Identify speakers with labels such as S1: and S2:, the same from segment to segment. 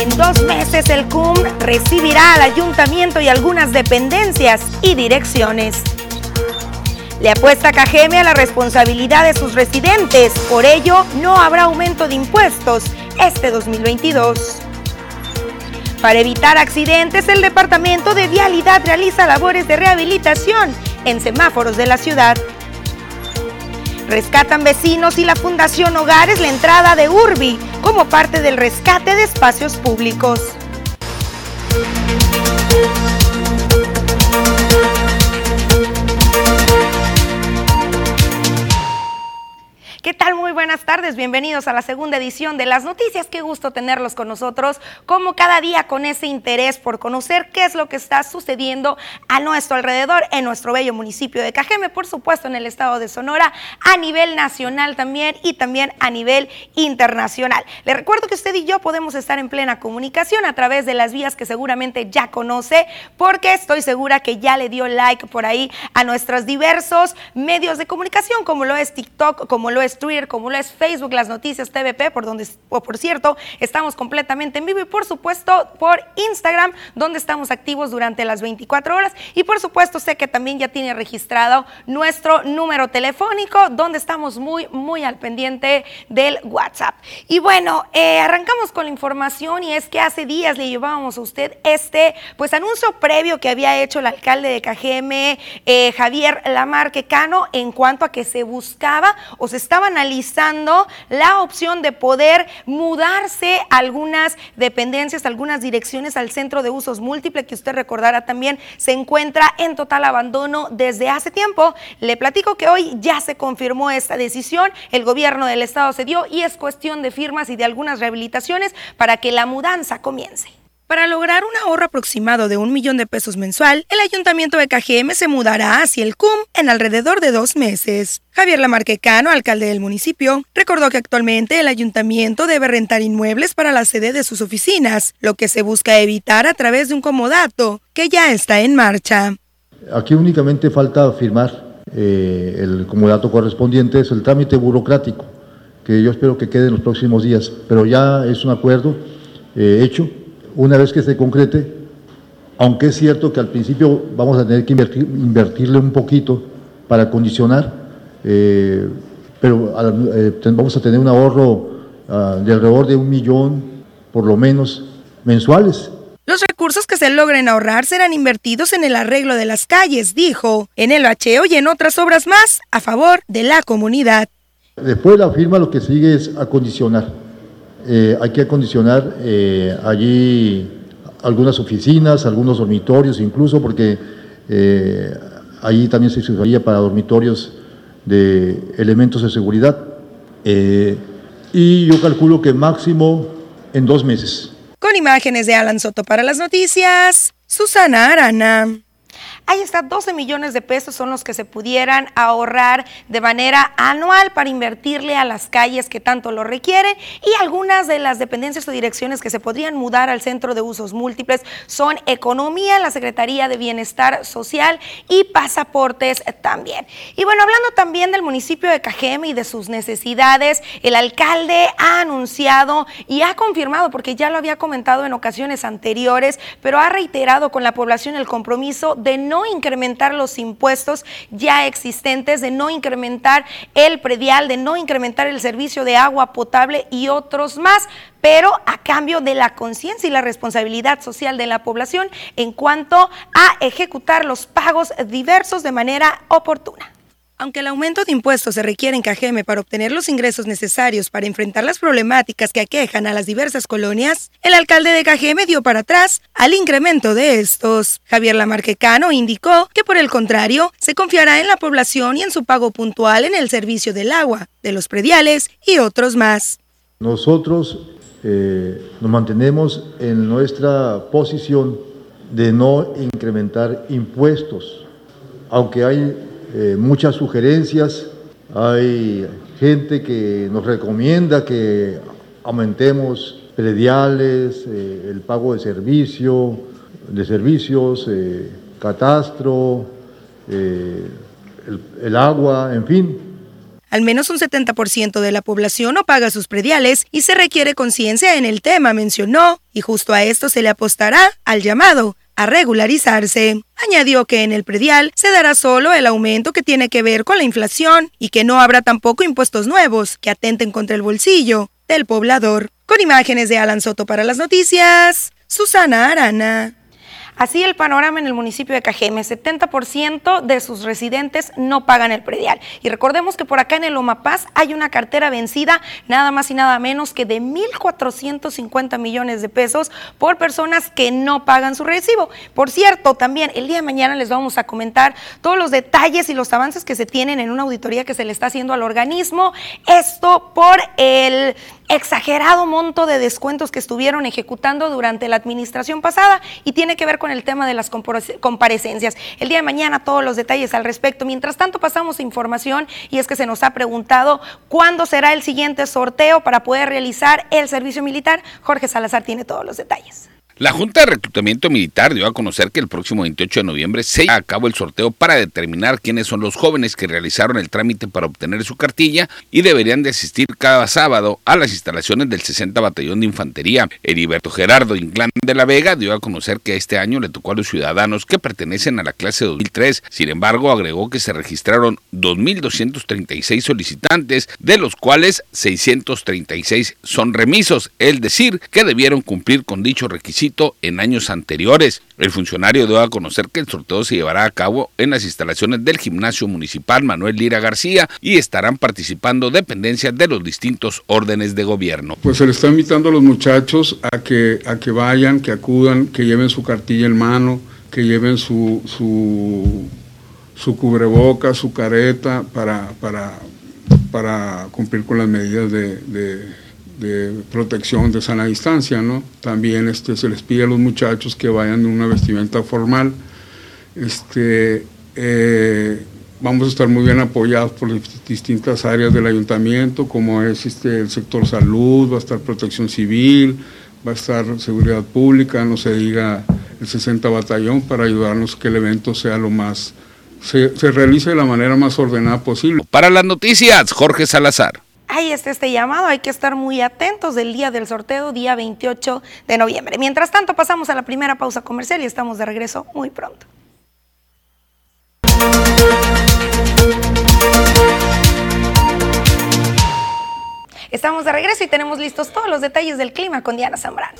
S1: En dos meses el CUM recibirá al ayuntamiento y algunas dependencias y direcciones. Le apuesta KGM a la responsabilidad de sus residentes, por ello no habrá aumento de impuestos este 2022. Para evitar accidentes, el Departamento de Vialidad realiza labores de rehabilitación en semáforos de la ciudad. Rescatan vecinos y la Fundación Hogares la entrada de Urbi como parte del rescate de espacios públicos. ¿Qué tal? Buenas tardes, bienvenidos a la segunda edición de las noticias. Qué gusto tenerlos con nosotros, como cada día con ese interés por conocer qué es lo que está sucediendo a nuestro alrededor en nuestro bello municipio de Cajeme, por supuesto en el estado de Sonora, a nivel nacional también y también a nivel internacional. Le recuerdo que usted y yo podemos estar en plena comunicación a través de las vías que seguramente ya conoce, porque estoy segura que ya le dio like por ahí a nuestros diversos medios de comunicación, como lo es TikTok, como lo es Twitter, como es Facebook, las noticias TVP, por donde, o por cierto, estamos completamente en vivo y por supuesto por Instagram, donde estamos activos durante las 24 horas. Y por supuesto, sé que también ya tiene registrado nuestro número telefónico, donde estamos muy, muy al pendiente del WhatsApp. Y bueno, eh, arrancamos con la información y es que hace días le llevábamos a usted este, pues anuncio previo que había hecho el alcalde de KGM, eh, Javier Lamarque Cano, en cuanto a que se buscaba o se estaba analizando la opción de poder mudarse algunas dependencias, algunas direcciones al centro de usos múltiples, que usted recordará también se encuentra en total abandono desde hace tiempo. Le platico que hoy ya se confirmó esta decisión, el gobierno del estado se dio y es cuestión de firmas y de algunas rehabilitaciones para que la mudanza comience. Para lograr un ahorro aproximado de un millón de pesos mensual, el ayuntamiento de KGM se mudará hacia el CUM en alrededor de dos meses. Javier Lamarquecano, alcalde del municipio, recordó que actualmente el ayuntamiento debe rentar inmuebles para la sede de sus oficinas, lo que se busca evitar a través de un comodato que ya está en marcha.
S2: Aquí únicamente falta firmar eh, el comodato correspondiente, es el trámite burocrático, que yo espero que quede en los próximos días, pero ya es un acuerdo eh, hecho una vez que se concrete, aunque es cierto que al principio vamos a tener que invertirle un poquito para condicionar, eh, pero eh, vamos a tener un ahorro ah, de alrededor de un millón, por lo menos, mensuales.
S1: Los recursos que se logren ahorrar serán invertidos en el arreglo de las calles, dijo, en el bacheo y en otras obras más a favor de la comunidad.
S2: Después de la firma lo que sigue es acondicionar. Eh, hay que acondicionar eh, allí algunas oficinas, algunos dormitorios incluso, porque eh, allí también se usaría para dormitorios de elementos de seguridad. y yo calculo que máximo en dos meses.
S1: Con imágenes de Alan Soto para las noticias, Susana Arana. Ahí está, 12 millones de pesos son los que se pudieran ahorrar de manera anual para invertirle a las calles que tanto lo requieren y algunas de las dependencias o direcciones que se podrían mudar al centro de usos múltiples son Economía, la Secretaría de Bienestar Social y Pasaportes también. Y bueno, hablando también del municipio de Cajeme y de sus necesidades, el alcalde ha anunciado y ha confirmado, porque ya lo había comentado en ocasiones anteriores, pero ha reiterado con la población el compromiso de no incrementar los impuestos ya existentes, de no incrementar el predial, de no incrementar el servicio de agua potable y otros más, pero a cambio de la conciencia y la responsabilidad social de la población en cuanto a ejecutar los pagos diversos de manera oportuna. Aunque el aumento de impuestos se requiere en Cajeme para obtener los ingresos necesarios para enfrentar las problemáticas que aquejan a las diversas colonias, el alcalde de Cajeme dio para atrás al incremento de estos. Javier Lamarquecano indicó que por el contrario, se confiará en la población y en su pago puntual en el servicio del agua, de los prediales y otros más.
S2: Nosotros eh, nos mantenemos en nuestra posición de no incrementar impuestos, aunque hay eh, muchas sugerencias, hay gente que nos recomienda que aumentemos prediales, eh, el pago de servicio, de servicios, eh, catastro, el agua, en fin,
S1: Al menos un 70% de la población no paga sus prediales y se requiere conciencia en el tema, mencionó, y justo a esto se le apostará al llamado a regularizarse. Añadió que en el predial se dará solo el aumento que tiene que ver con la inflación y que no habrá tampoco impuestos nuevos que atenten contra el bolsillo del poblador. Con imágenes de Alan Soto para las noticias, Susana Arana. Así el panorama en el municipio de Cajeme, 70% de sus residentes no pagan el predial. Y recordemos que por acá en el Omapaz hay una cartera vencida nada más y nada menos que de 1.450 millones de pesos por personas que no pagan su recibo. Por cierto, también el día de mañana les vamos a comentar todos los detalles y los avances que se tienen en una auditoría que se le está haciendo al organismo. Esto por el exagerado monto de descuentos que estuvieron ejecutando durante la administración pasada y tiene que ver con el tema de las comparecencias. El día de mañana todos los detalles al respecto. Mientras tanto pasamos información y es que se nos ha preguntado cuándo será el siguiente sorteo para poder realizar el servicio militar. Jorge Salazar tiene todos los detalles.
S3: La Junta de Reclutamiento Militar dio a conocer que el próximo 28 de noviembre se lleva a cabo el sorteo para determinar quiénes son los jóvenes que realizaron el trámite para obtener su cartilla y deberían de asistir cada sábado a las instalaciones del 60 Batallón de Infantería. Heriberto Gerardo Inclán de la Vega dio a conocer que este año le tocó a los ciudadanos que pertenecen a la clase 2003. Sin embargo, agregó que se registraron 2.236 solicitantes, de los cuales 636 son remisos, es decir, que debieron cumplir con dicho requisito en años anteriores. El funcionario dio a conocer que el sorteo se llevará a cabo en las instalaciones del gimnasio municipal Manuel Lira García y estarán participando dependencias de los distintos órdenes de gobierno.
S4: Pues se le está invitando a los muchachos a que, a que vayan, que acudan, que lleven su cartilla en mano, que lleven su, su, su cubreboca, su careta para, para, para cumplir con las medidas de de protección de sana distancia, ¿no? También este, se les pide a los muchachos que vayan en una vestimenta formal. Este, eh, vamos a estar muy bien apoyados por distintas áreas del ayuntamiento, como es este, el sector salud, va a estar protección civil, va a estar seguridad pública, no se diga el 60 batallón, para ayudarnos que el evento sea lo más, se, se realice de la manera más ordenada posible.
S3: Para las noticias, Jorge Salazar
S1: ahí está este llamado, hay que estar muy atentos del día del sorteo, día 28 de noviembre. Mientras tanto, pasamos a la primera pausa comercial y estamos de regreso muy pronto. Estamos de regreso y tenemos listos todos los detalles del clima con Diana Zambrano.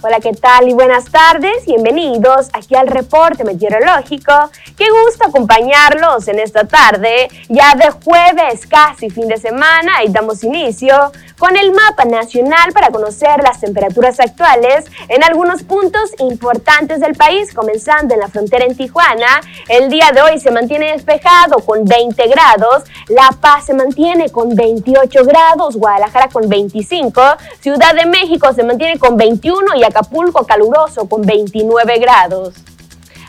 S5: Hola, ¿qué tal? Y buenas tardes. Bienvenidos aquí al reporte meteorológico. Qué gusto acompañarlos en esta tarde, ya de jueves, casi fin de semana, y damos inicio con el mapa nacional para conocer las temperaturas actuales en algunos puntos importantes del país, comenzando en la frontera en Tijuana. El día de hoy se mantiene despejado con 20 grados, La Paz se mantiene con 28 grados, Guadalajara con 25, Ciudad de México se mantiene con 21 y Acapulco caluroso con 29 grados.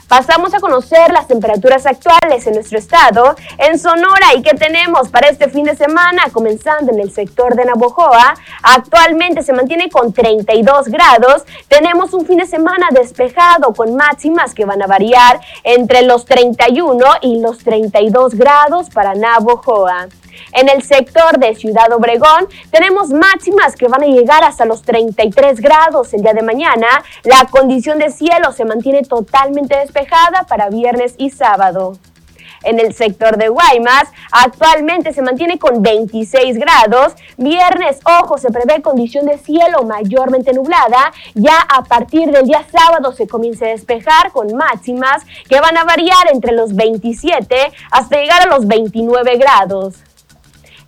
S5: Pasamos a conocer las temperaturas actuales en nuestro estado, en Sonora y qué tenemos para este fin de semana, comenzando en el sector de Navojoa. Actualmente se mantiene con 32 grados. Tenemos un fin de semana despejado con máximas que van a variar entre los 31 y los 32 grados para Navojoa. En el sector de Ciudad Obregón tenemos máximas que van a llegar hasta los 33 grados el día de mañana. La condición de cielo se mantiene totalmente despejada para viernes y sábado. En el sector de Guaymas, actualmente se mantiene con 26 grados. Viernes, ojo, se prevé condición de cielo mayormente nublada. Ya a partir del día sábado se comienza a despejar con máximas que van a variar entre los 27 hasta llegar a los 29 grados.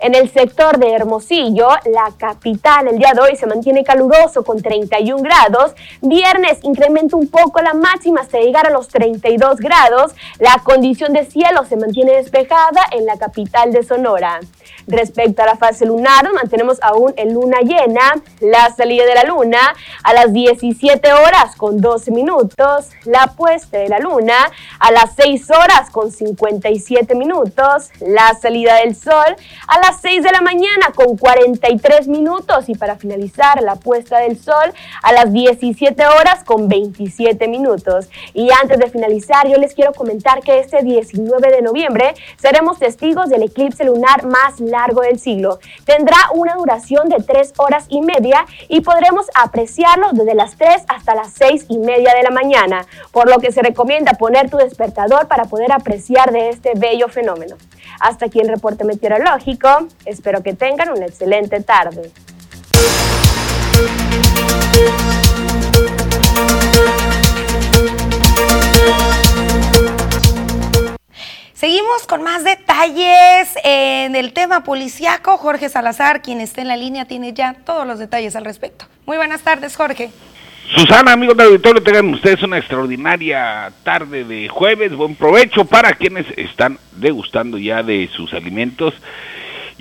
S5: En el sector de Hermosillo, la capital, el día de hoy se mantiene caluroso con 31 grados. Viernes incrementa un poco la máxima hasta llegar a los 32 grados. La condición de cielo se mantiene despejada en la capital de Sonora. Respecto a la fase lunar, mantenemos aún en luna llena, la salida de la luna a las 17 horas con 12 minutos, la puesta de la luna a las 6 horas con 57 minutos, la salida del sol a las las 6 de la mañana con 43 minutos y para finalizar la puesta del sol a las 17 horas con 27 minutos. Y antes de finalizar, yo les quiero comentar que este 19 de noviembre seremos testigos del eclipse lunar más largo del siglo. Tendrá una duración de 3 horas y media y podremos apreciarlo desde las 3 hasta las 6 y media de la mañana, por lo que se recomienda poner tu despertador para poder apreciar de este bello fenómeno. Hasta aquí el reporte meteorológico. Espero que tengan una excelente tarde.
S1: Seguimos con más detalles en el tema policiaco. Jorge Salazar, quien está en la línea, tiene ya todos los detalles al respecto. Muy buenas tardes, Jorge.
S3: Susana, amigos del auditorio, tengan ustedes una extraordinaria tarde de jueves. Buen provecho para quienes están degustando ya de sus alimentos.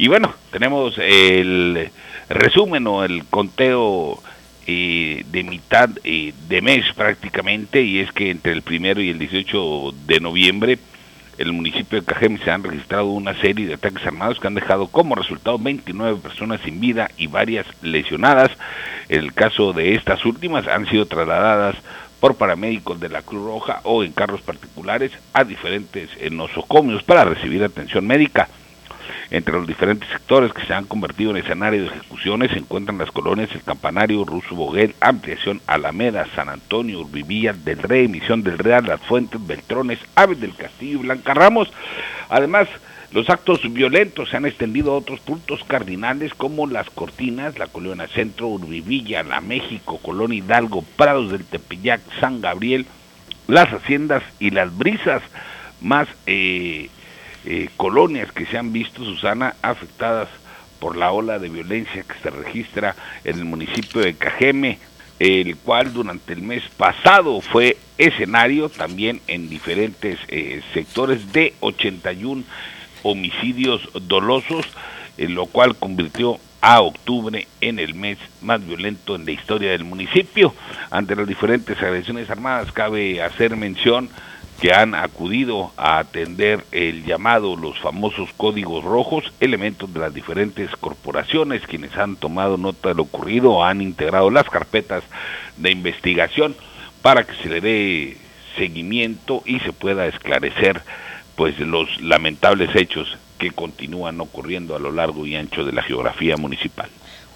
S3: Y bueno, tenemos el resumen o el conteo eh, de mitad eh, de mes prácticamente, y es que entre el primero y el 18 de noviembre el municipio de Cajeme se han registrado una serie de ataques armados que han dejado como resultado 29 personas sin vida y varias lesionadas. En el caso de estas últimas han sido trasladadas por paramédicos de la Cruz Roja o en carros particulares a diferentes nosocomios para recibir atención médica. Entre los diferentes sectores que se han convertido en escenario de ejecuciones se encuentran las colonias El Campanario, Ruso Boguel, Ampliación, Alameda, San Antonio, Urbivilla, Del Rey, Misión del Real, Las Fuentes, Beltrones, Aves del Castillo y Blanca Ramos. Además, los actos violentos se han extendido a otros puntos cardinales como Las Cortinas, la Colonia Centro, Urbivilla, La México, Colonia Hidalgo, Prados del Tepeyac, San Gabriel, Las Haciendas y Las Brisas, más eh, eh, colonias que se han visto, Susana, afectadas por la ola de violencia que se registra en el municipio de Cajeme, el cual durante el mes pasado fue escenario también en diferentes eh, sectores de 81 homicidios dolosos, en lo cual convirtió a octubre en el mes más violento en la historia del municipio. Ante las diferentes agresiones armadas cabe hacer mención que han acudido a atender el llamado, los famosos códigos rojos, elementos de las diferentes corporaciones, quienes han tomado nota de lo ocurrido, han integrado las carpetas de investigación para que se le dé seguimiento y se pueda esclarecer pues los lamentables hechos que continúan ocurriendo a lo largo y ancho de la geografía municipal.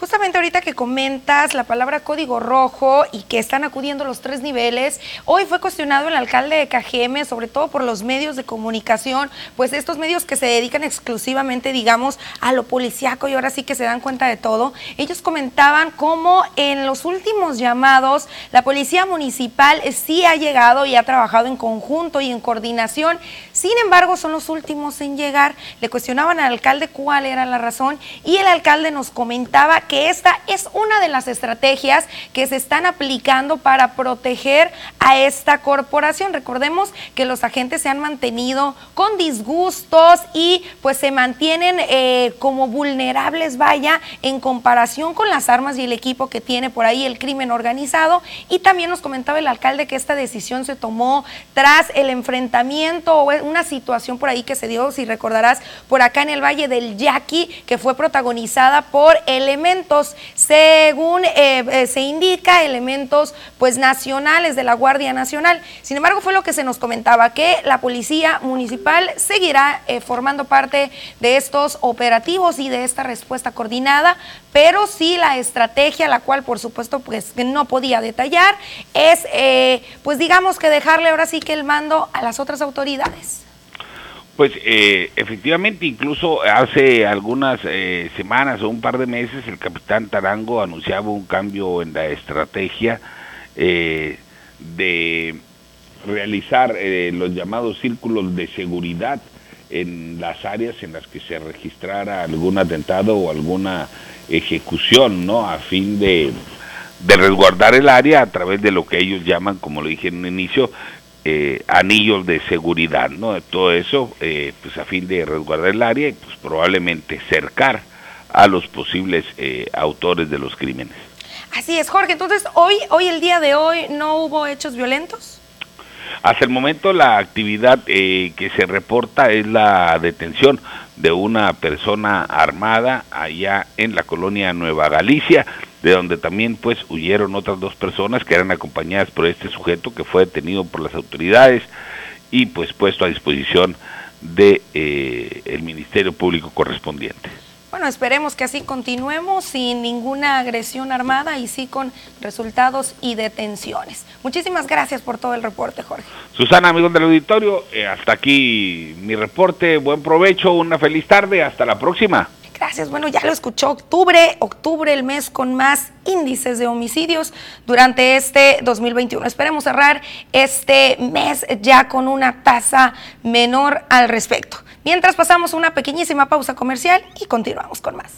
S1: Justamente ahorita que comentas la palabra código rojo y que están acudiendo los tres niveles, hoy fue cuestionado el alcalde de Cajeme, sobre todo por los medios de comunicación, pues estos medios que se dedican exclusivamente, digamos, a lo policiaco y ahora sí que se dan cuenta de todo. Ellos comentaban cómo en los últimos llamados la policía municipal sí ha llegado y ha trabajado en conjunto y en coordinación, sin embargo son los últimos en llegar. Le cuestionaban al alcalde cuál era la razón y el alcalde nos comentaba que esta es una de las estrategias que se están aplicando para proteger a esta corporación. Recordemos que los agentes se han mantenido con disgustos y pues se mantienen eh, como vulnerables, vaya, en comparación con las armas y el equipo que tiene por ahí el crimen organizado. Y también nos comentaba el alcalde que esta decisión se tomó tras el enfrentamiento o una situación por ahí que se dio, si recordarás, por acá en el Valle del Yaqui, que fue protagonizada por elementos según eh, eh, se indica, elementos pues nacionales de la Guardia Nacional. Sin embargo, fue lo que se nos comentaba, que la Policía Municipal seguirá eh, formando parte de estos operativos y de esta respuesta coordinada, pero sí la estrategia, la cual por supuesto pues no podía detallar, es pues digamos que dejarle ahora sí que el mando a las otras autoridades.
S3: Pues eh, efectivamente, incluso hace algunas eh, semanas o un par de meses el capitán Tarango anunciaba un cambio en la estrategia eh, de realizar los llamados círculos de seguridad en las áreas en las que se registrara algún atentado o alguna ejecución, ¿no? A fin de, de resguardar el área a través de lo que ellos llaman, como lo dije en un inicio, eh, anillos de seguridad, ¿no? Todo eso, eh, pues a fin de resguardar el área y pues probablemente cercar a los posibles eh, autores de los crímenes.
S1: Así es, Jorge. Entonces, hoy, hoy, el día de hoy, ¿no hubo hechos violentos?
S3: Hasta el momento la actividad que se reporta es la detención de una persona armada allá en la colonia Nueva Galicia, de donde también pues huyeron otras dos personas que eran acompañadas por este sujeto que fue detenido por las autoridades y pues puesto a disposición de eh, el Ministerio Público correspondiente.
S1: Bueno, esperemos que así continuemos sin ninguna agresión armada y sí con resultados y detenciones. Muchísimas gracias por todo el reporte, Jorge.
S3: Susana, amigos del auditorio, eh, hasta aquí mi reporte. Buen provecho, una feliz tarde. Hasta la próxima.
S1: Gracias. Bueno, ya lo escuchó octubre, octubre el mes con más índices de homicidios durante este 2021. Esperemos cerrar este mes ya con una tasa menor al respecto. Mientras pasamos una pequeñísima pausa comercial y continuamos con más.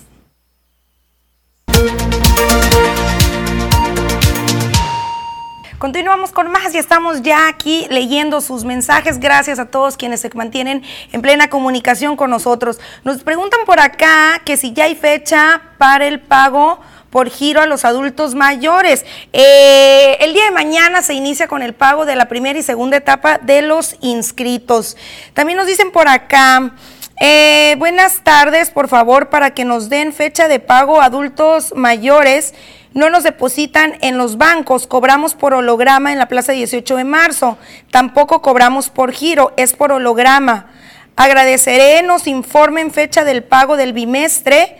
S1: Continuamos con más y estamos ya aquí leyendo sus mensajes. Gracias a todos quienes se mantienen en plena comunicación con nosotros. Nos preguntan por acá que si ya hay fecha para el pago por giro a los adultos mayores. Eh, el día de mañana se inicia con el pago de la primera y segunda etapa de los inscritos. También nos dicen por acá. Eh, buenas tardes, por favor, para que nos den fecha de pago adultos mayores no nos depositan en los bancos, cobramos por holograma en la plaza 18 de marzo, tampoco cobramos por giro, es por holograma. Agradeceré, nos informen fecha del pago del bimestre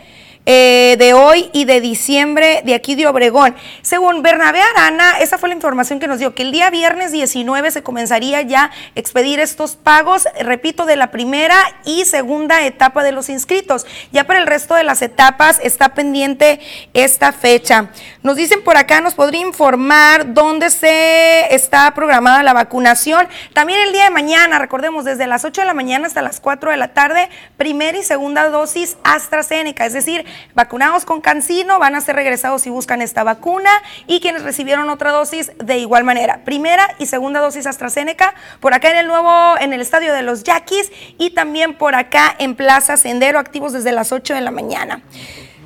S1: eh, de hoy y de diciembre de aquí de Obregón. Según Bernabé Arana, esa fue la información que nos dio, que el día viernes 19 se comenzaría ya a expedir estos pagos, repito, de la primera y segunda etapa de los inscritos. Ya para el resto de las etapas está pendiente esta fecha. Nos dicen por acá, nos podría informar dónde se está programada la vacunación. También el día de mañana, recordemos, desde las 8 de la mañana hasta las 4 de la tarde, primera y segunda dosis AstraZeneca, es decir, vacunados con Cancino van a ser regresados si buscan esta vacuna y quienes recibieron otra dosis de igual manera. Primera y segunda dosis AstraZeneca por acá en el nuevo, en el estadio de los Yaquis y también por acá en Plaza Sendero, activos desde las 8 de la mañana.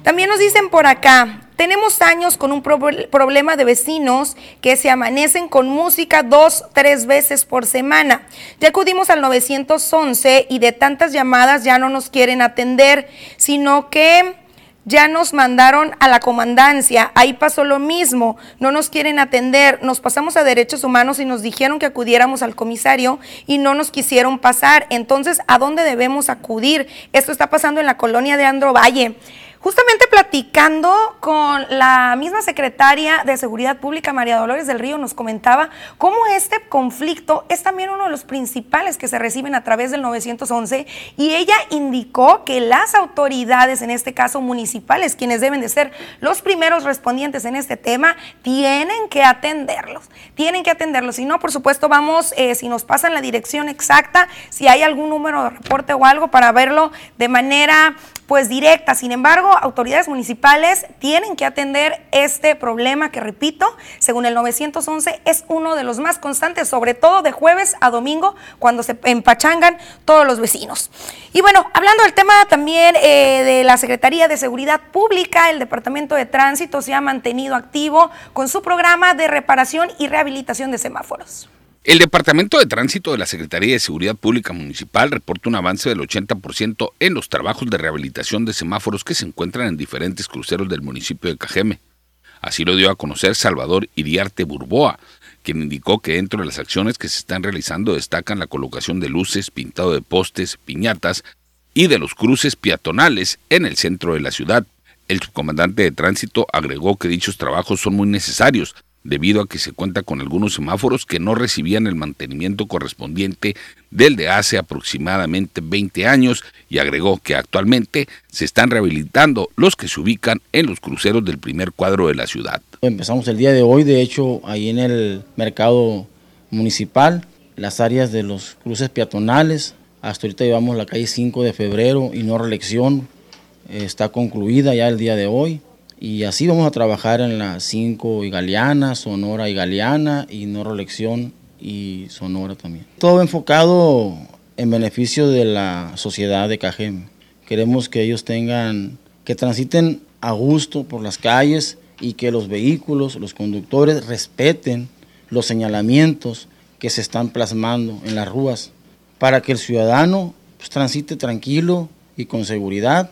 S1: También nos dicen por acá, tenemos años con un problema de vecinos que se amanecen con música dos, tres veces por semana. Ya acudimos al 911 y de tantas llamadas ya no nos quieren atender, sino que ya nos mandaron a la comandancia, ahí pasó lo mismo, no nos quieren atender, nos pasamos a derechos humanos y nos dijeron que acudiéramos al comisario y no nos quisieron pasar. Entonces, ¿a dónde debemos acudir? Esto está pasando en la colonia de Andro Valle. Justamente platicando con la misma secretaria de Seguridad Pública, María Dolores del Río, nos comentaba cómo este conflicto es también uno de los principales que se reciben a través del 911 y ella indicó que las autoridades, en este caso municipales, quienes deben de ser los primeros respondientes en este tema, tienen que atenderlos, tienen que atenderlos. Si no, por supuesto, vamos, eh, si nos pasan la dirección exacta, si hay algún número de reporte o algo para verlo de manera pues directa. Sin embargo, autoridades municipales tienen que atender este problema que, repito, según el 911, es uno de los más constantes, sobre todo de jueves a domingo, cuando se empachangan todos los vecinos. Y bueno, hablando del tema también eh, de la Secretaría de Seguridad Pública, el Departamento de Tránsito se ha mantenido activo con su programa de reparación y rehabilitación de semáforos.
S3: El Departamento de Tránsito de la Secretaría de Seguridad Pública Municipal reporta un avance del 80% en los trabajos de rehabilitación de semáforos que se encuentran en diferentes cruceros del municipio de Cajeme. Así lo dio a conocer Salvador Iriarte Burboa, quien indicó que dentro de las acciones que se están realizando destacan la colocación de luces, pintado de postes, piñatas y de los cruces peatonales en el centro de la ciudad. El subcomandante de tránsito agregó que dichos trabajos son muy necesarios, debido a que se cuenta con algunos semáforos que no recibían el mantenimiento correspondiente del de hace aproximadamente 20 años y agregó que actualmente se están rehabilitando los que se ubican en los cruceros del primer cuadro de la ciudad.
S6: Empezamos el día de hoy, de hecho, ahí en el mercado municipal, las áreas de los cruces peatonales, hasta ahorita llevamos la calle 5 de febrero y no reelección, está concluida ya el día de hoy y así vamos a trabajar en las 5 y Sonora y Galeana y Norro Lección y Sonora también. Todo enfocado en beneficio de la sociedad de Cajem. Queremos que ellos tengan, que transiten a gusto por las calles y que los vehículos, los conductores respeten los señalamientos que se están plasmando en las ruas para que el ciudadano pues, transite tranquilo y con seguridad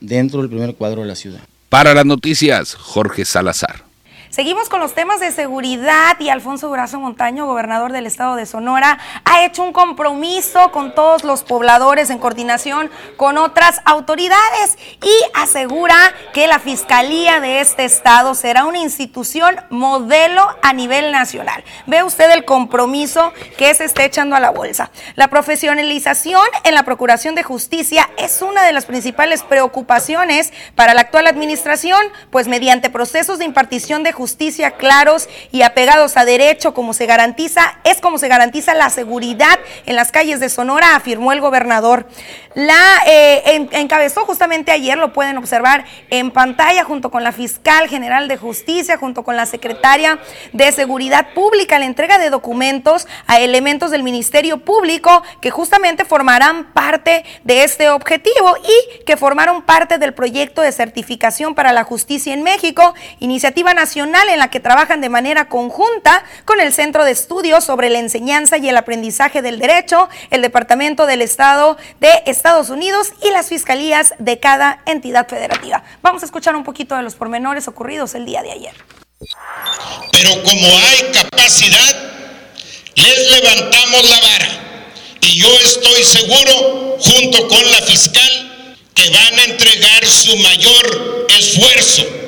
S6: dentro del primer cuadro de la ciudad.
S3: Para las noticias, Jorge Salazar.
S1: Seguimos con los temas de seguridad y Alfonso Durazo Montaño, gobernador del estado de Sonora, ha hecho un compromiso con todos los pobladores en coordinación con otras autoridades y asegura que la Fiscalía de este estado será una institución modelo a nivel nacional. Ve usted el compromiso que se está echando a la bolsa. La profesionalización en la Procuración de Justicia es una de las principales preocupaciones para la actual administración, pues mediante procesos de impartición de justicia claros y apegados a derecho, como se garantiza, es como se garantiza la seguridad en las calles de Sonora, afirmó el gobernador. La eh, encabezó justamente ayer, lo pueden observar en pantalla, junto con la fiscal general de justicia, junto con la secretaria de Seguridad Pública, la entrega de documentos a elementos del Ministerio Público que justamente formarán parte de este objetivo y que formaron parte del proyecto de certificación para la justicia en México, iniciativa en la que trabajan de manera conjunta con el Centro de Estudios sobre la Enseñanza y el Aprendizaje del Derecho, el Departamento del Estado de Estados Unidos y las fiscalías de cada entidad federativa. Vamos a escuchar un poquito de los pormenores ocurridos el día de ayer.
S7: Pero como hay capacidad, les levantamos la vara. Y yo estoy seguro, junto con la fiscal, que van a entregar su mayor esfuerzo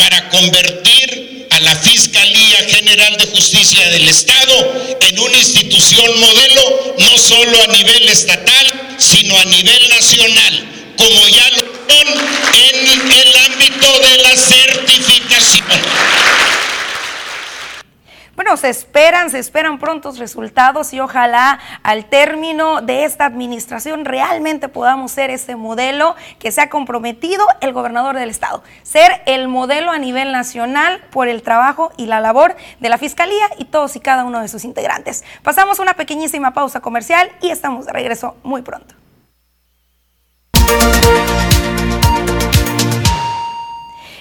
S7: para convertir a la Fiscalía General de Justicia del Estado en una institución modelo, no solo a nivel estatal, sino a nivel nacional, como ya lo son en el ámbito de la certificación.
S1: Se esperan, se esperan prontos resultados y ojalá al término de esta administración realmente podamos ser ese modelo que se ha comprometido el gobernador del estado, ser el modelo a nivel nacional por el trabajo y la labor de la Fiscalía y todos y cada uno de sus integrantes. Pasamos una pequeñísima pausa comercial y estamos de regreso muy pronto.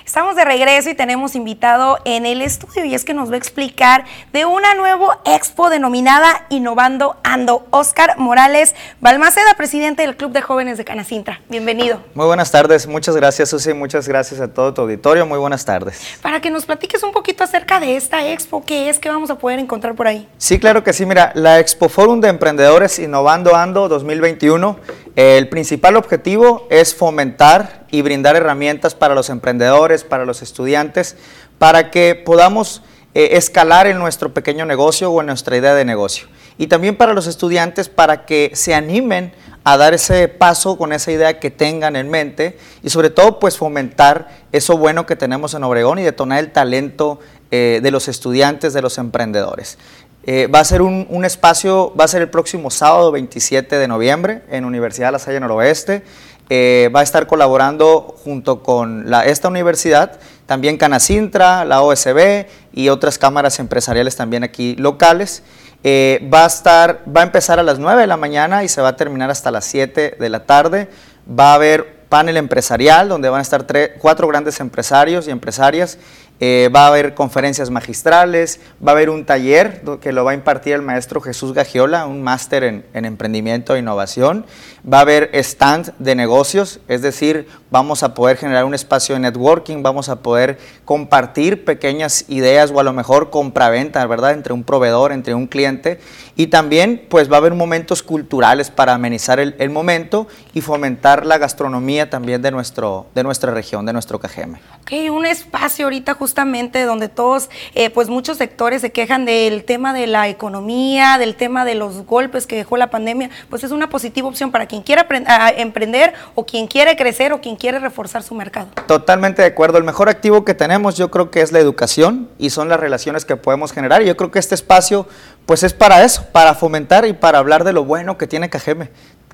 S1: Estamos de regreso y tenemos invitado en el estudio y es que nos va a explicar de una nueva expo denominada Innovando Ando. Oscar Morales Balmaceda, presidente del Club de Jóvenes de Canacintra. Bienvenido.
S8: Muy buenas tardes, muchas gracias Susi, muchas gracias a todo tu auditorio, muy buenas tardes.
S1: Para que nos platiques un poquito acerca de esta expo, ¿qué es que vamos a poder encontrar por ahí?
S8: Sí, claro que sí, mira, la Expo Forum de Emprendedores Innovando Ando 2021 el principal objetivo es fomentar y brindar herramientas para los emprendedores, para los estudiantes, para que podamos eh, escalar en nuestro pequeño negocio o en nuestra idea de negocio. Y también para los estudiantes para que se animen a dar ese paso con esa idea que tengan en mente y sobre todo pues fomentar eso bueno que tenemos en Obregón y detonar el talento eh, de los estudiantes, de los emprendedores. Eh, va a ser un, espacio, va a ser el próximo sábado 27 de noviembre en Universidad La Salle Noroeste. Eh, va a estar colaborando junto con esta universidad, también Canacintra, la OSB y otras cámaras empresariales también aquí locales. Eh, va, a estar, va a empezar a las 9 de la mañana y se va a terminar hasta las 7 de la tarde. Va a haber panel empresarial donde van a estar cuatro grandes empresarios y empresarias eh, va a haber conferencias magistrales, va a haber un taller que lo va a impartir el maestro Jesús Gagiola, un máster en, en, emprendimiento e innovación. Va a haber stand de negocios, es decir, vamos a poder generar un espacio de networking, vamos a poder compartir pequeñas ideas o a lo mejor compra-venta, ¿verdad? Entre un proveedor, entre un cliente. Y también pues va a haber momentos culturales para amenizar el, momento y fomentar la gastronomía también de, nuestro, de nuestra región, de nuestro Cajeme.
S1: Ok, un espacio ahorita justamente donde todos, eh, pues muchos sectores se quejan del tema de la economía, del tema de los golpes que dejó la pandemia, pues es una positiva opción para quien quiera emprender o quien quiere crecer o quien quiere reforzar su mercado.
S8: Totalmente de acuerdo. El mejor activo que tenemos yo creo que es la educación y son las relaciones que podemos generar. Y yo creo que este espacio pues es para eso, para fomentar y para hablar de lo bueno que tiene Cajeme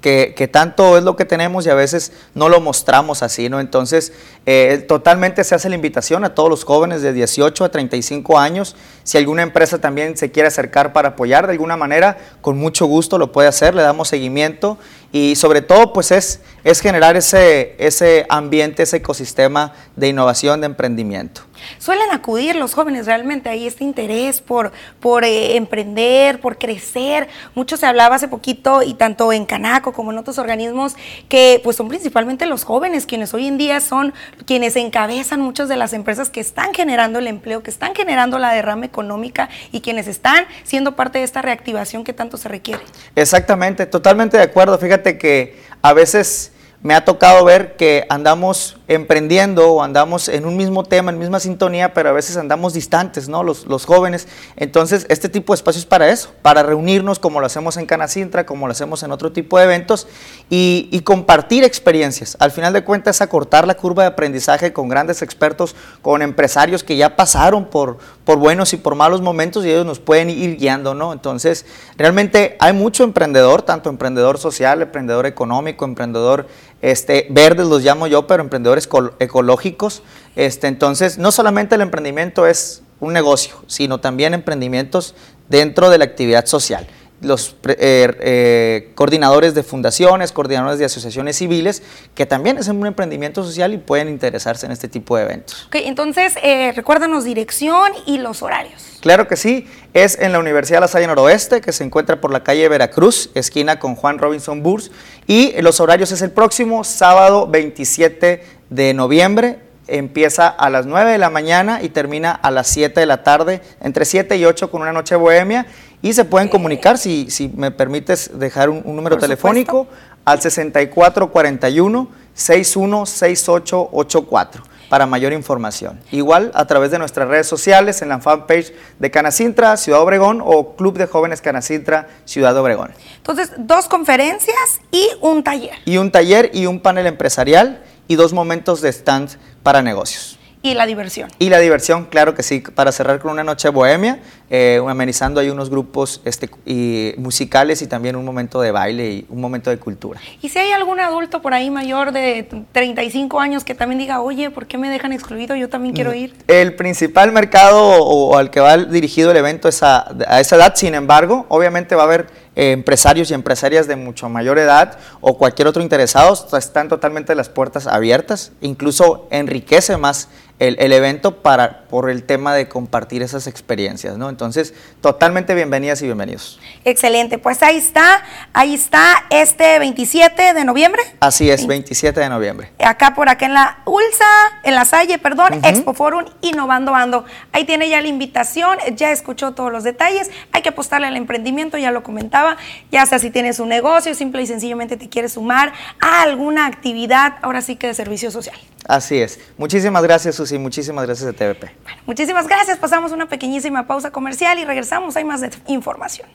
S8: que, tanto es lo que tenemos y a veces no lo mostramos así, ¿no? Entonces, eh, totalmente se hace la invitación a todos los jóvenes de 18 a 35 años. Si alguna empresa también se quiere acercar para apoyar de alguna manera, con mucho gusto lo puede hacer, le damos seguimiento y sobre todo, pues es, es generar ese, ese ambiente, ese ecosistema de innovación, de emprendimiento.
S1: Suelen acudir los jóvenes realmente, hay este interés por, por eh, emprender, por crecer. Mucho se hablaba hace poquito y tanto en Canaco como en otros organismos que pues son principalmente los jóvenes quienes hoy en día son quienes encabezan muchas de las empresas que están generando el empleo, que están generando la derrama económica y quienes están siendo parte de esta reactivación que tanto se requiere.
S8: Exactamente, totalmente de acuerdo. Fíjate que a veces me ha tocado ver que andamos emprendiendo o andamos en un mismo tema, en misma sintonía, pero a veces andamos distantes, ¿no? Los, los jóvenes. Entonces, este tipo de espacios para eso, para reunirnos como lo hacemos en Canacintra, como lo hacemos en otro tipo de eventos y, y compartir experiencias. Al final de cuentas, acortar la curva de aprendizaje con grandes expertos, con empresarios que ya pasaron por, por buenos y por malos momentos y ellos nos pueden ir guiando, ¿no? Entonces, realmente hay mucho emprendedor, tanto emprendedor social, emprendedor económico, emprendedor este, verdes los llamo yo, pero emprendedores ecológicos. Este, entonces, no solamente el emprendimiento es un negocio, sino también emprendimientos dentro de la actividad social los eh, eh, coordinadores de fundaciones, coordinadores de asociaciones civiles, que también hacen un emprendimiento social y pueden interesarse en este tipo de eventos.
S1: Ok, entonces, eh, recuérdanos dirección y los horarios.
S8: Claro que sí, es en la Universidad La Salle Noroeste, que se encuentra por la calle Veracruz, esquina con Juan Robinson Burs, y los horarios es el próximo sábado 27 de noviembre, empieza a las 9 de la mañana y termina a las 7 de la tarde, entre 7 y 8 con una noche bohemia. Y se pueden comunicar, si, si me permites dejar un, un número
S1: Por
S8: telefónico, al 6441 616884 para mayor información. Igual a través de nuestras redes sociales, en la fanpage de Canacintra, Ciudad Obregón o Club de Jóvenes Canacintra, Ciudad Obregón.
S1: Entonces, dos conferencias y un taller.
S8: Y un taller y un panel empresarial y dos momentos de stand para negocios.
S1: Y la diversión.
S8: Y la diversión, claro que sí, para cerrar con una noche bohemia, eh, amenizando ahí unos grupos este, y musicales y también un momento de baile y un momento de cultura.
S1: Y si hay algún adulto por ahí mayor de 35 años que también diga, oye, ¿por qué me dejan excluido? Yo también quiero ir.
S8: El principal mercado o, o al que va dirigido el evento es a, a esa edad, sin embargo, obviamente va a haber empresarios y empresarias de mucho mayor edad o cualquier otro interesado, están totalmente las puertas abiertas, incluso enriquece más el, el, evento para, por el tema de compartir esas experiencias, ¿no? Entonces, totalmente bienvenidas y bienvenidos.
S1: Excelente, pues ahí está, ahí está este 27 de noviembre.
S8: Así es, 27 de noviembre.
S1: Acá por acá en la ULSA, en la Salle, perdón, uh -huh. Expo Forum Innovando Ando. Ahí tiene ya la invitación, ya escuchó todos los detalles, hay que apostarle al emprendimiento, ya lo comentaba, ya sea si tienes un negocio, simple y sencillamente te quieres sumar a alguna actividad, ahora sí que de servicio social.
S8: Así es. Muchísimas gracias, Susi. Muchísimas gracias a TVP.
S1: Bueno, muchísimas gracias. Pasamos una pequeñísima pausa comercial y regresamos. Hay más de información.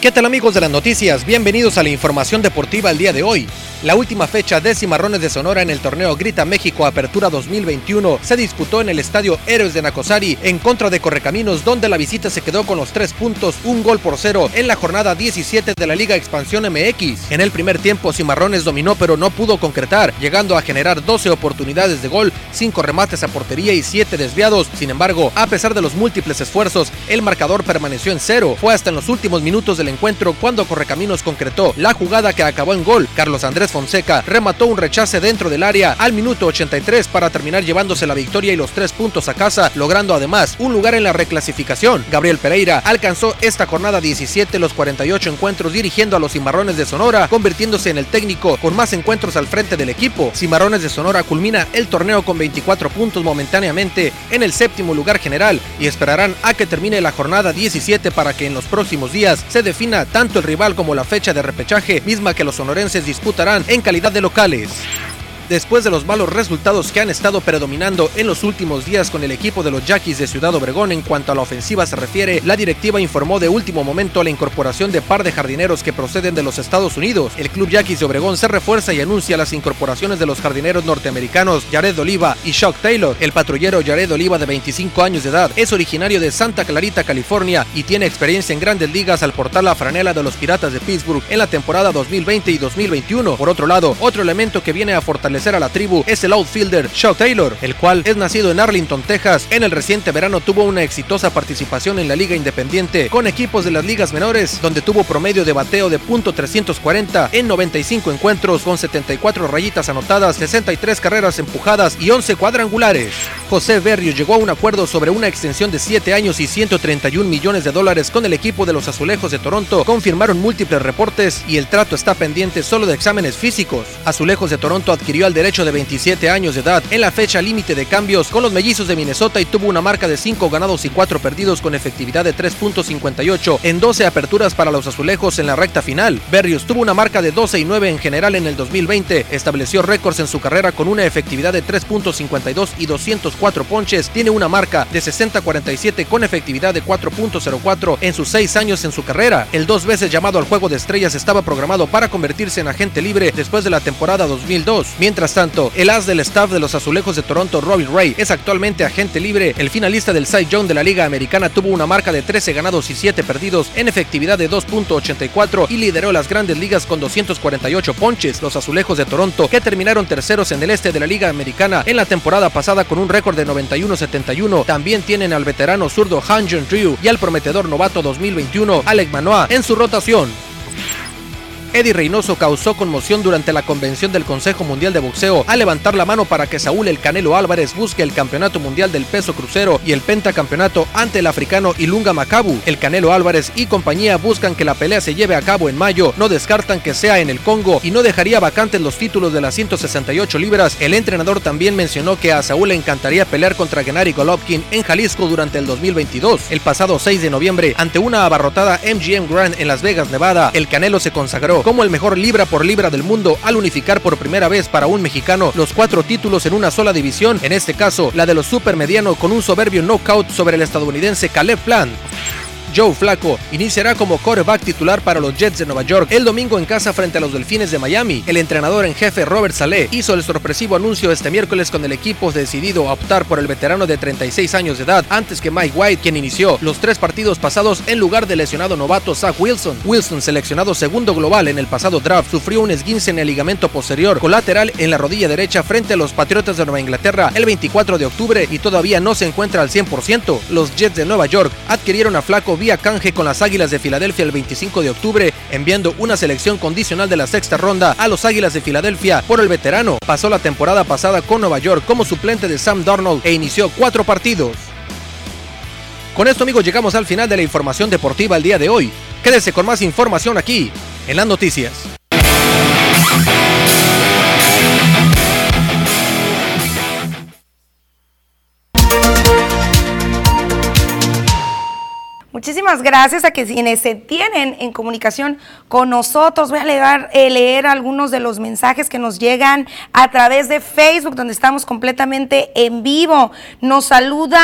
S9: ¿Qué tal amigos de las noticias? Bienvenidos a la información deportiva el día de hoy. La última fecha de Cimarrones de Sonora en el torneo Grita México Apertura 2021 se disputó en el estadio Héroes de Nacosari en contra de Correcaminos, donde la visita se quedó con los tres puntos, un gol por cero en la jornada 17 de la Liga Expansión MX. En el primer tiempo, Cimarrones dominó, pero no pudo concretar, llegando a generar 12 oportunidades de gol, 5 remates a portería y 7 desviados. Sin embargo, a pesar de los múltiples esfuerzos, el marcador permaneció en cero. Fue hasta en los últimos minutos del encuentro cuando Correcaminos concretó la jugada que acabó en gol. Carlos Andrés Fonseca remató un rechace dentro del área al minuto 83 para terminar llevándose la victoria y los tres puntos a casa, logrando además un lugar en la reclasificación. Gabriel Pereira alcanzó esta jornada 17 los 48 encuentros dirigiendo a los Cimarrones de Sonora, convirtiéndose en el técnico con más encuentros al frente del equipo. Cimarrones de Sonora culmina el torneo con 24 puntos momentáneamente en el séptimo lugar general y esperarán a que termine la jornada 17 para que en los próximos días se defina tanto el rival como la fecha de repechaje, misma que los sonorenses disputarán en calidad de locales. Después de los malos resultados que han estado predominando en los últimos días con el equipo de los Yaquis de Ciudad Obregón en cuanto a la ofensiva se refiere, la directiva informó de último momento la incorporación de par de jardineros que proceden de los Estados Unidos. El club Yaquis de Obregón se refuerza y anuncia las incorporaciones de los jardineros norteamericanos Jared Oliva y Shock Taylor. El patrullero Jared Oliva de 25 años de edad es originario de Santa Clarita, California y tiene experiencia en grandes ligas al portar la franela de los Piratas de Pittsburgh en la temporada 2020 y 2021. Por otro lado, otro elemento que viene a fortalecer establecer a la tribu es el outfielder Shaw Taylor, el cual es nacido en Arlington, Texas. En el reciente verano tuvo una exitosa participación en la Liga Independiente con equipos de las ligas menores, donde tuvo promedio de bateo de .340 en 95 encuentros con 74 rayitas anotadas, 63 carreras empujadas y 11 cuadrangulares. José Berrio llegó a un acuerdo sobre una extensión de 7 años y 131 millones de dólares con el equipo de los Azulejos de Toronto. Confirmaron múltiples reportes y el trato está pendiente solo de exámenes físicos. Azulejos de Toronto adquirió el derecho de 27 años de edad en la fecha límite de cambios con los mellizos de Minnesota y tuvo una marca de 5 ganados y 4 perdidos con efectividad de 3.58 en 12 aperturas para los azulejos en la recta final. Berrios tuvo una marca de 12 y 9 en general en el 2020, estableció récords en su carrera con una efectividad de 3.52 y 204 ponches, tiene una marca de 60-47 con efectividad de 4.04 en sus 6 años en su carrera. El dos veces llamado al juego de estrellas estaba programado para convertirse en agente libre después de la temporada 2002. Mientras tanto, el as del staff de los azulejos de Toronto, Robbie Ray, es actualmente agente libre. El finalista del Cy Young de la Liga Americana tuvo una marca de 13 ganados y 7 perdidos en efectividad de 2.84 y lideró las grandes ligas con 248 ponches. Los azulejos de Toronto, que terminaron terceros en el este de la Liga Americana en la temporada pasada con un récord de 91-71, también tienen al veterano zurdo Han Jun Ryu y al prometedor novato 2021 Alec Manoa en su rotación. Eddie Reynoso causó conmoción durante la convención del Consejo Mundial de Boxeo al levantar la mano para que Saúl El Canelo Álvarez busque el campeonato mundial del peso crucero y el pentacampeonato ante el africano Ilunga Macabu. El Canelo Álvarez y compañía buscan que la pelea se lleve a cabo en mayo, no descartan que sea en el Congo y no dejaría vacantes los títulos de las 168 libras. El entrenador también mencionó que a Saúl le encantaría pelear contra Gennady Golovkin en Jalisco durante el 2022. El pasado 6 de noviembre, ante una abarrotada MGM Grand en Las Vegas, Nevada, el Canelo se consagró como el mejor libra por libra del mundo al unificar por primera vez para un mexicano los cuatro títulos en una sola división, en este caso la de los supermediano con un soberbio knockout sobre el estadounidense Caleb Plant. Joe Flaco iniciará como quarterback titular para los Jets de Nueva York el domingo en casa frente a los Delfines de Miami. El entrenador en jefe Robert Saleh hizo el sorpresivo anuncio este miércoles con el equipo decidido a optar por el veterano de 36 años de edad antes que Mike White, quien inició los tres partidos pasados en lugar del lesionado novato Zach Wilson. Wilson, seleccionado segundo global en el pasado draft, sufrió un esguince en el ligamento posterior colateral en la rodilla derecha frente a los Patriotas de Nueva Inglaterra el 24 de octubre y todavía no se encuentra al 100%. Los Jets de Nueva York adquirieron a Flaco canje con las Águilas de Filadelfia el 25 de octubre, enviando una selección condicional de la sexta ronda a los Águilas de Filadelfia por el veterano. Pasó la temporada pasada con Nueva York como suplente de Sam Darnold e inició cuatro partidos. Con esto amigos llegamos al final de la información deportiva el día de hoy. Quédese con más información aquí, en las noticias.
S1: Muchísimas gracias a quienes se tienen en comunicación con nosotros. Voy a leer, eh, leer, algunos de los mensajes que nos llegan a través de Facebook, donde estamos completamente en vivo. Nos saluda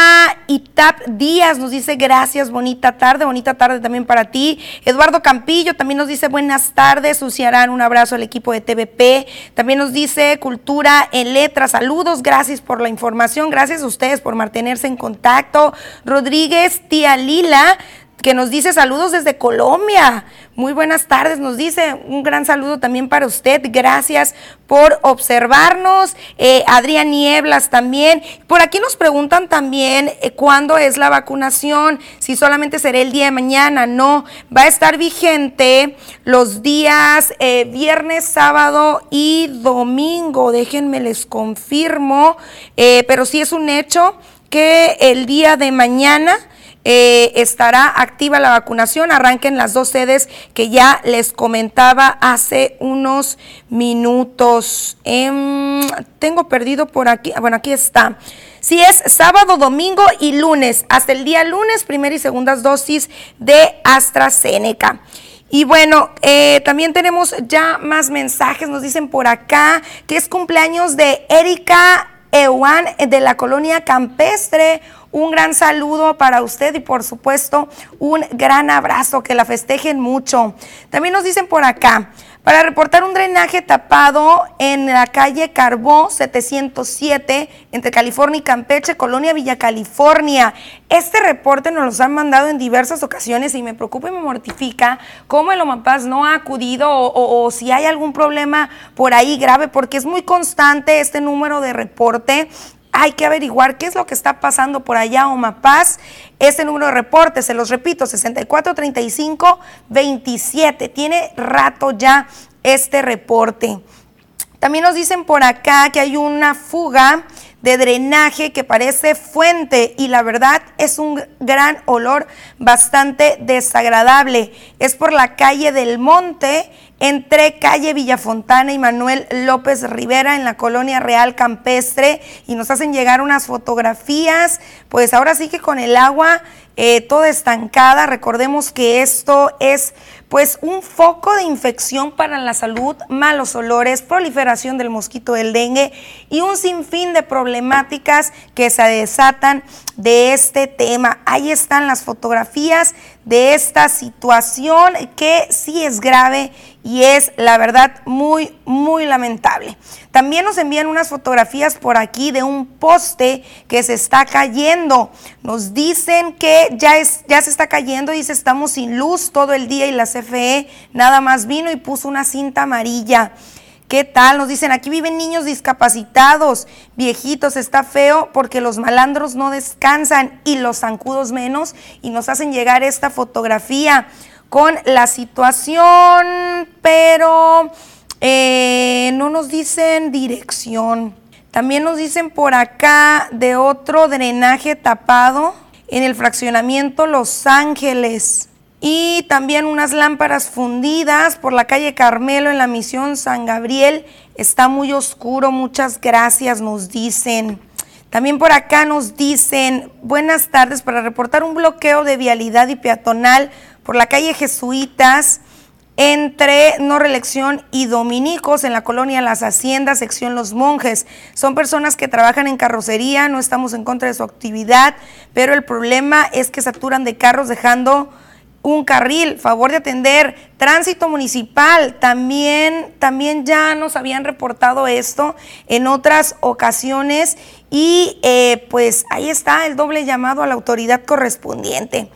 S1: Itap Díaz, nos dice gracias, bonita tarde, bonita tarde también para ti. Eduardo Campillo también nos dice buenas tardes, Suciarán, un abrazo al equipo de TVP. También nos dice Cultura en Letras, saludos, gracias por la información, gracias a ustedes por mantenerse en contacto. Rodríguez, tía Lila que nos dice saludos desde Colombia. Muy buenas tardes, nos dice un gran saludo también para usted. Gracias por observarnos. Eh, Adrián Nieblas también. Por aquí nos preguntan también eh, cuándo es la vacunación, si solamente será el día de mañana. No, va a estar vigente los días eh, viernes, sábado y domingo. Déjenme les confirmo, pero sí es un hecho que el día de mañana eh, estará activa la vacunación. Arranquen las dos sedes que ya les comentaba hace unos minutos. Em, tengo perdido por aquí. Bueno, aquí está. Si es sábado, domingo y lunes, hasta el día lunes, primera y segundas dosis de AstraZeneca. Y bueno, eh, también tenemos ya más mensajes, nos dicen por acá que es cumpleaños de Erika Ewan de la colonia campestre un gran saludo para usted y por supuesto un gran abrazo, que la festejen mucho. También nos dicen por acá, para reportar un drenaje tapado en la calle Carbó 707 entre California y Campeche, Colonia Villa California. Este reporte nos lo han mandado en diversas ocasiones y me preocupa y me mortifica cómo el OMAPAS no ha acudido o, o si hay algún problema por ahí grave, porque es muy constante este número de reporte hay que averiguar qué es lo que está pasando por allá, Omapaz. Este número de reportes, se los repito, 6435-27. Tiene rato ya este reporte. También nos dicen por acá que hay una fuga de drenaje que parece fuente y la verdad es un gran olor bastante desagradable. Es por la calle del Monte, entre calle Villafontana y Manuel López Rivera en la colonia Real Campestre y nos hacen llegar unas fotografías, pues ahora sí que con el agua eh, toda estancada, recordemos que esto es pues un foco de infección para la salud, malos olores, proliferación del mosquito del dengue y un sinfín de problemáticas que se desatan de este tema. Ahí están las fotografías de esta situación que sí es grave y es la verdad muy, muy lamentable. También nos envían unas fotografías por aquí de un poste que se está cayendo. Nos dicen que ya, es, ya se está cayendo, dice estamos sin luz todo el día y la CFE nada más vino y puso una cinta amarilla. ¿Qué tal? Nos dicen, aquí viven niños discapacitados, viejitos, está feo porque los malandros no descansan y los zancudos menos y nos hacen llegar esta fotografía con la situación, pero eh, no nos dicen dirección. También nos dicen por acá de otro drenaje tapado en el fraccionamiento Los Ángeles. Y también unas lámparas fundidas por la calle Carmelo en la misión San Gabriel. Está muy oscuro, muchas gracias, nos dicen. También por acá nos dicen, buenas tardes, para reportar un bloqueo de vialidad y peatonal por la calle Jesuitas entre No Reelección y Dominicos en la colonia Las Haciendas, sección Los Monjes. Son personas que trabajan en carrocería, no estamos en contra de su actividad, pero el problema es que saturan de carros dejando un carril, favor de atender, tránsito municipal, también, también ya nos habían reportado esto en otras ocasiones y eh, pues ahí está el doble llamado a la autoridad correspondiente.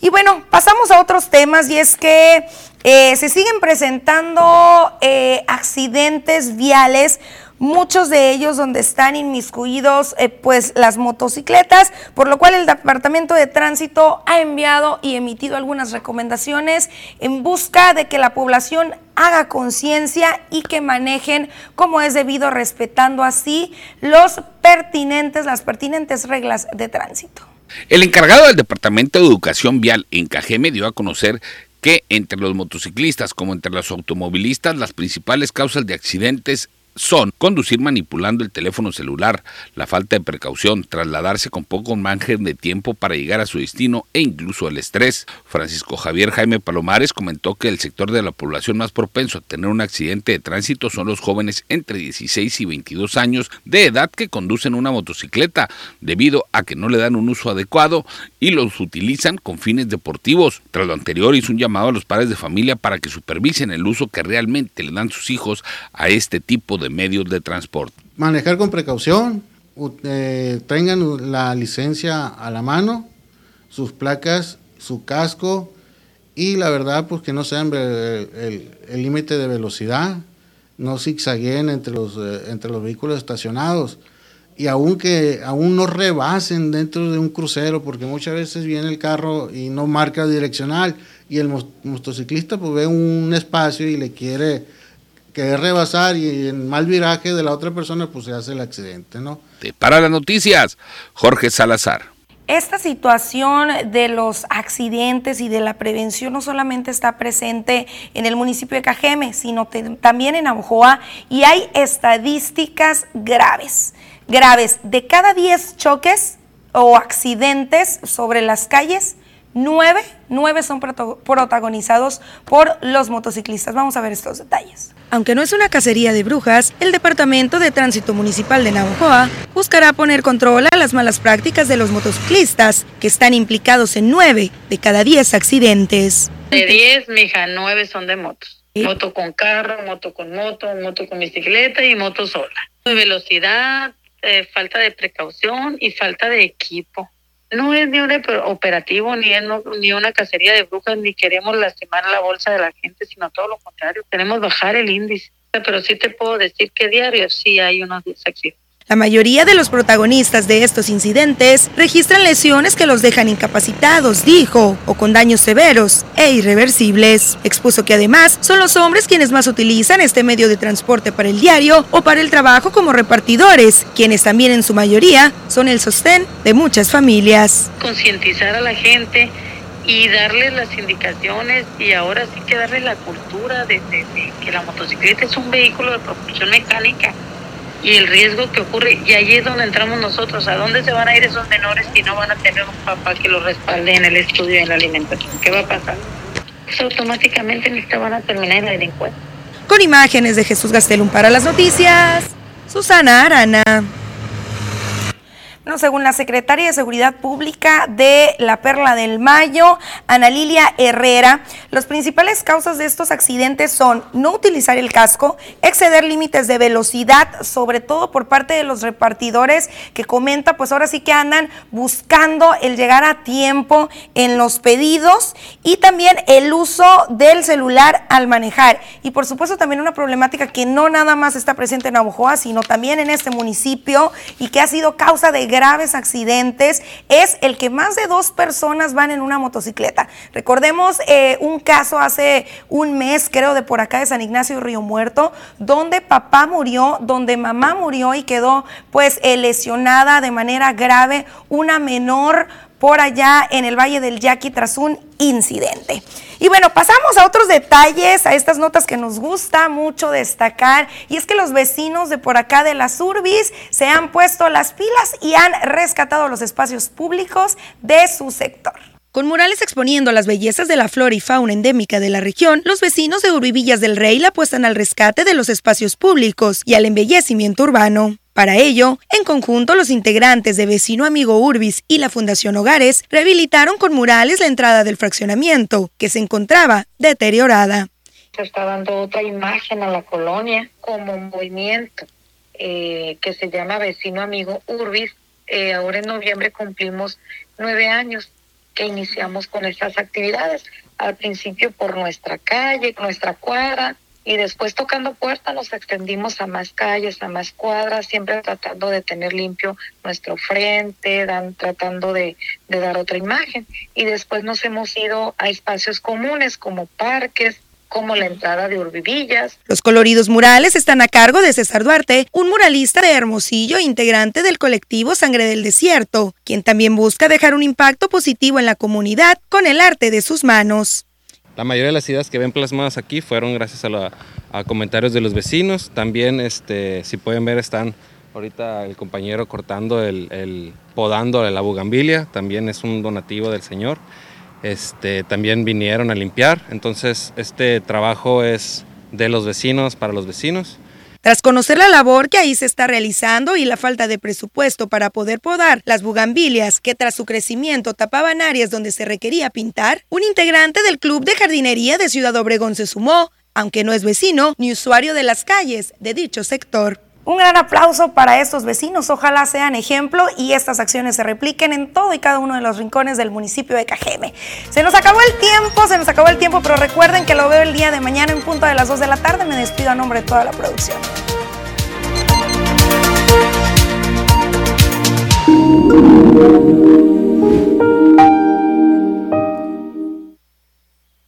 S1: Y bueno, pasamos a otros temas y es que eh, se siguen presentando eh, accidentes viales muchos de ellos donde están inmiscuidos eh, pues las motocicletas, por lo cual el Departamento de Tránsito ha enviado y emitido algunas recomendaciones en busca de que la población haga conciencia y que manejen como es debido, respetando así los pertinentes, las pertinentes reglas de tránsito.
S3: El encargado del Departamento de Educación Vial en Cajeme dio a conocer que entre los motociclistas como entre los automovilistas las principales causas de accidentes son conducir manipulando el teléfono celular, la falta de precaución, trasladarse con poco margen de tiempo para llegar a su destino e incluso el estrés. Francisco Javier Jaime Palomares comentó que el sector de la población más propenso a tener un accidente de tránsito son los jóvenes entre 16 y 22 años de edad que conducen una motocicleta debido a que no le dan un uso adecuado y los utilizan con fines deportivos. Tras lo anterior hizo un llamado a los padres de familia para que supervisen el uso que realmente le dan sus hijos a este tipo de de medios de transporte.
S10: Manejar con precaución, eh, tengan la licencia a la mano, sus placas, su casco y la verdad pues que no sean el límite de velocidad, no zigzagueen entre los, eh, entre los vehículos estacionados y aunque aún no rebasen dentro de un crucero porque muchas veces viene el carro y no marca direccional y el motociclista pues ve un espacio y le quiere que rebasar y en mal viraje de la otra persona, pues se hace el accidente, ¿no?
S3: Para las noticias, Jorge Salazar.
S1: Esta situación de los accidentes y de la prevención no solamente está presente en el municipio de Cajeme, sino también en Abujoa y hay estadísticas graves, graves. De cada 10 choques o accidentes sobre las calles, Nueve, nueve son protagonizados por los motociclistas. Vamos a ver estos detalles. Aunque no es una cacería de brujas, el Departamento de Tránsito Municipal de Navajoa buscará poner control a las malas prácticas de los motociclistas, que están implicados en nueve de cada diez accidentes.
S11: De diez, mija, nueve son de motos. Moto con carro, moto con moto, moto con bicicleta y moto sola. Velocidad, eh, falta de precaución y falta de equipo no es ni un operativo, ni, es, ni una cacería de brujas, ni queremos lastimar la bolsa de la gente, sino todo lo contrario, queremos bajar el índice. Pero sí te puedo decir que diario sí hay unos 10
S1: la mayoría de los protagonistas de estos incidentes registran lesiones que los dejan incapacitados, dijo, o con daños severos e irreversibles. Expuso que además son los hombres quienes más utilizan este medio de transporte para el diario o para el trabajo como repartidores, quienes también en su mayoría son el sostén de muchas familias.
S11: Concientizar a la gente y darles las indicaciones y ahora sí que darles la cultura de, que la motocicleta es un vehículo de propulsión mecánica y el riesgo que ocurre. Y ahí es donde entramos nosotros. ¿A dónde se van a ir esos menores si no van a tener un papá que los respalde en el estudio y en la alimentación? ¿Qué va a pasar? Pues automáticamente van a terminar en la delincuencia.
S1: Con imágenes de Jesús Gastelum para las noticias, Susana Arana. Bueno, según la secretaria de Seguridad Pública de la Perla del Mayo, Ana Lilia Herrera, las principales causas de estos accidentes son no utilizar el casco, exceder límites de velocidad, sobre todo por parte de los repartidores que comenta, pues ahora sí que andan buscando el llegar a tiempo en los pedidos y también el uso del celular al manejar. Y por supuesto también una problemática que no nada más está presente en Abujoa, sino también en este municipio y que ha sido causa de graves accidentes es el que más de dos personas van en una motocicleta. Recordemos eh, un caso hace un mes, creo, de por acá de San Ignacio Río Muerto, donde papá murió, donde mamá murió y quedó pues eh, lesionada de manera grave, una menor por allá en el Valle del Yaqui tras un incidente. Y bueno, pasamos a otros detalles, a estas notas que nos gusta mucho destacar, y es que los vecinos de por acá de las Urbis se han puesto las pilas y han rescatado los espacios públicos de su sector. Con murales exponiendo las bellezas de la flora y fauna endémica de la región, los vecinos de Urbivillas del Rey la apuestan al rescate de los espacios públicos y al embellecimiento urbano. Para ello, en conjunto, los integrantes de Vecino Amigo Urbis y la Fundación Hogares rehabilitaron con murales la entrada del fraccionamiento, que se encontraba deteriorada.
S11: Se está dando otra imagen a la colonia como un movimiento eh, que se llama Vecino Amigo Urbis. Eh, ahora en noviembre cumplimos nueve años que iniciamos con estas actividades. Al principio por nuestra calle, nuestra cuadra, y después tocando puertas nos extendimos a más calles, a más cuadras, siempre tratando de tener limpio nuestro frente, dan, tratando de, de dar otra imagen. Y después nos hemos ido a espacios comunes como parques, como la entrada de Urbivillas.
S1: Los coloridos murales están a cargo de César Duarte, un muralista de Hermosillo integrante del colectivo Sangre del Desierto, quien también busca dejar un impacto positivo en la comunidad con el arte de sus manos.
S12: La mayoría de las ideas que ven plasmadas aquí fueron gracias a, comentarios de los vecinos. También, este, si pueden ver, están ahorita el compañero cortando, el, podando la bugambilia. También es un donativo del señor. Este, también vinieron a limpiar. Entonces, este trabajo es de los vecinos para los vecinos.
S1: Tras conocer la labor que ahí se está realizando y la falta de presupuesto para poder podar las bugambilias que tras su crecimiento tapaban áreas donde se requería pintar, un integrante del Club de Jardinería de Ciudad Obregón se sumó, aunque no es vecino ni usuario de las calles de dicho sector. Un gran aplauso para estos vecinos, ojalá sean ejemplo y estas acciones se repliquen en todo y cada uno de los rincones del municipio de Cajeme. Se nos acabó el tiempo, se nos acabó el tiempo, pero recuerden que lo veo el día de mañana en punto de las 2 de la tarde. Me despido a nombre de toda la producción.